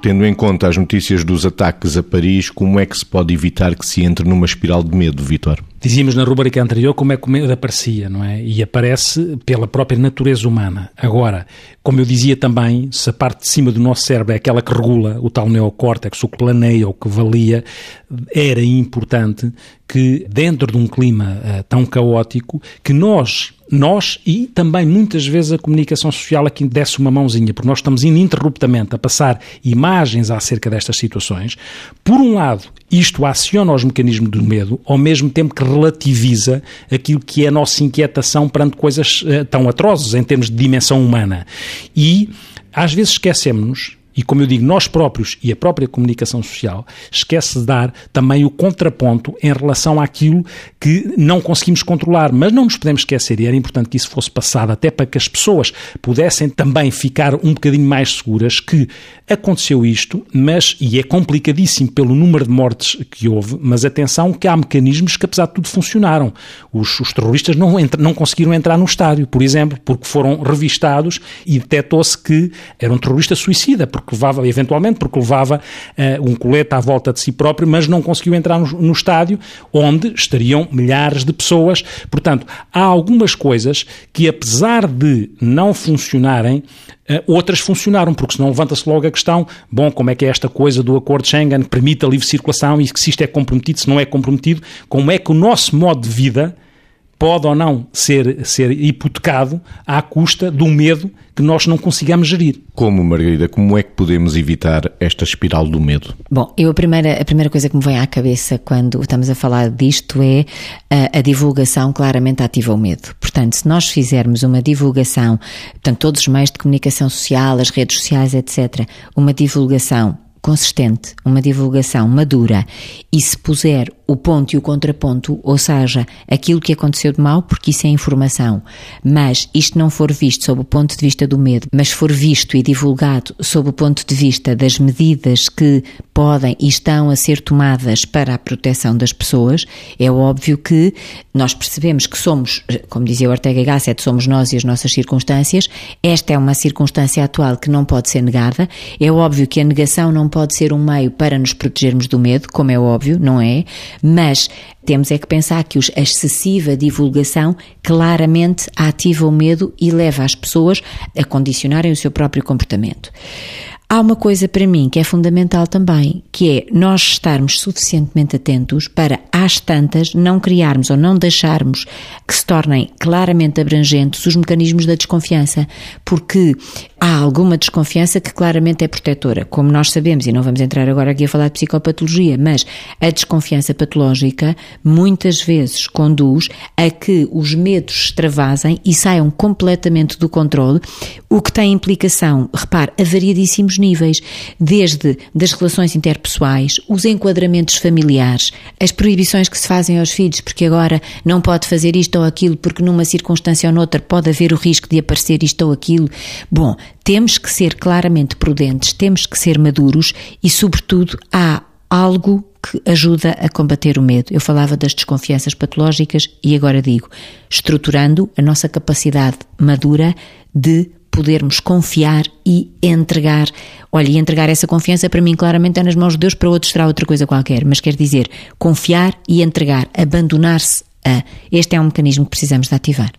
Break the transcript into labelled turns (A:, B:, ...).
A: Tendo em conta as notícias dos ataques a Paris, como é que se pode evitar que se entre numa espiral de medo, Vitor?
B: Dizíamos na rubrica anterior como é que o medo aparecia, não é? E aparece pela própria natureza humana. Agora, como eu dizia também, se a parte de cima do nosso cérebro é aquela que regula o tal neocórtex, o que planeia, o que valia, era importante que, dentro de um clima uh, tão caótico, que nós nós e também muitas vezes a comunicação social aqui desse uma mãozinha, porque nós estamos ininterruptamente a passar imagens acerca destas situações. Por um lado, isto aciona os mecanismos do medo, ao mesmo tempo que relativiza aquilo que é a nossa inquietação perante coisas uh, tão atrozes em termos de dimensão humana. E às vezes esquecemos-nos e como eu digo, nós próprios e a própria comunicação social esquece de dar também o contraponto em relação àquilo que não conseguimos controlar. Mas não nos podemos esquecer, e era importante que isso fosse passado até para que as pessoas pudessem também ficar um bocadinho mais seguras que aconteceu isto, mas, e é complicadíssimo pelo número de mortes que houve, mas atenção que há mecanismos que apesar de tudo funcionaram. Os, os terroristas não, entra, não conseguiram entrar no estádio, por exemplo, porque foram revistados e detectou-se que era um terrorista suicida, porque porque levava, eventualmente, porque levava uh, um colete à volta de si próprio, mas não conseguiu entrar no, no estádio onde estariam milhares de pessoas. Portanto, há algumas coisas que, apesar de não funcionarem, Uh, outras funcionaram, porque senão levanta-se logo a questão, bom, como é que é esta coisa do acordo de Schengen que permite a livre circulação e que se isto é comprometido, se não é comprometido, como é que o nosso modo de vida pode ou não ser, ser hipotecado à custa do medo que nós não consigamos gerir.
A: Como, Margarida, como é que podemos evitar esta espiral do medo?
C: Bom, eu a primeira, a primeira coisa que me vem à cabeça quando estamos a falar disto é a, a divulgação claramente ativa o medo. Portanto, se nós fizermos uma divulgação, portanto, todos os meios de comunicação social, as redes sociais, etc., uma divulgação consistente, uma divulgação madura e se puser o ponto e o contraponto, ou seja, aquilo que aconteceu de mal, porque isso é informação, mas isto não for visto sob o ponto de vista do medo, mas for visto e divulgado sob o ponto de vista das medidas que podem e estão a ser tomadas para a proteção das pessoas, é óbvio que nós percebemos que somos, como dizia Ortega Gasset, somos nós e as nossas circunstâncias, esta é uma circunstância atual que não pode ser negada, é óbvio que a negação não pode ser um meio para nos protegermos do medo, como é óbvio, não é? Mas temos é que pensar que a excessiva divulgação claramente ativa o medo e leva as pessoas a condicionarem o seu próprio comportamento. Há uma coisa para mim que é fundamental também, que é nós estarmos suficientemente atentos para, às tantas, não criarmos ou não deixarmos que se tornem claramente abrangentes os mecanismos da desconfiança, porque há alguma desconfiança que claramente é protetora, como nós sabemos, e não vamos entrar agora aqui a falar de psicopatologia, mas a desconfiança patológica muitas vezes conduz a que os medos extravasem e saiam completamente do controle, o que tem implicação, repare, a variadíssimos níveis, desde das relações interpessoais, os enquadramentos familiares, as proibições que se fazem aos filhos, porque agora não pode fazer isto ou aquilo, porque numa circunstância ou noutra pode haver o risco de aparecer isto ou aquilo. Bom, temos que ser claramente prudentes, temos que ser maduros e, sobretudo, há algo que ajuda a combater o medo. Eu falava das desconfianças patológicas e agora digo, estruturando a nossa capacidade madura de podermos confiar e entregar. Olha, e entregar essa confiança para mim claramente é nas mãos de Deus, para outros será outra coisa qualquer, mas quer dizer confiar e entregar, abandonar-se a. Este é um mecanismo que precisamos de ativar.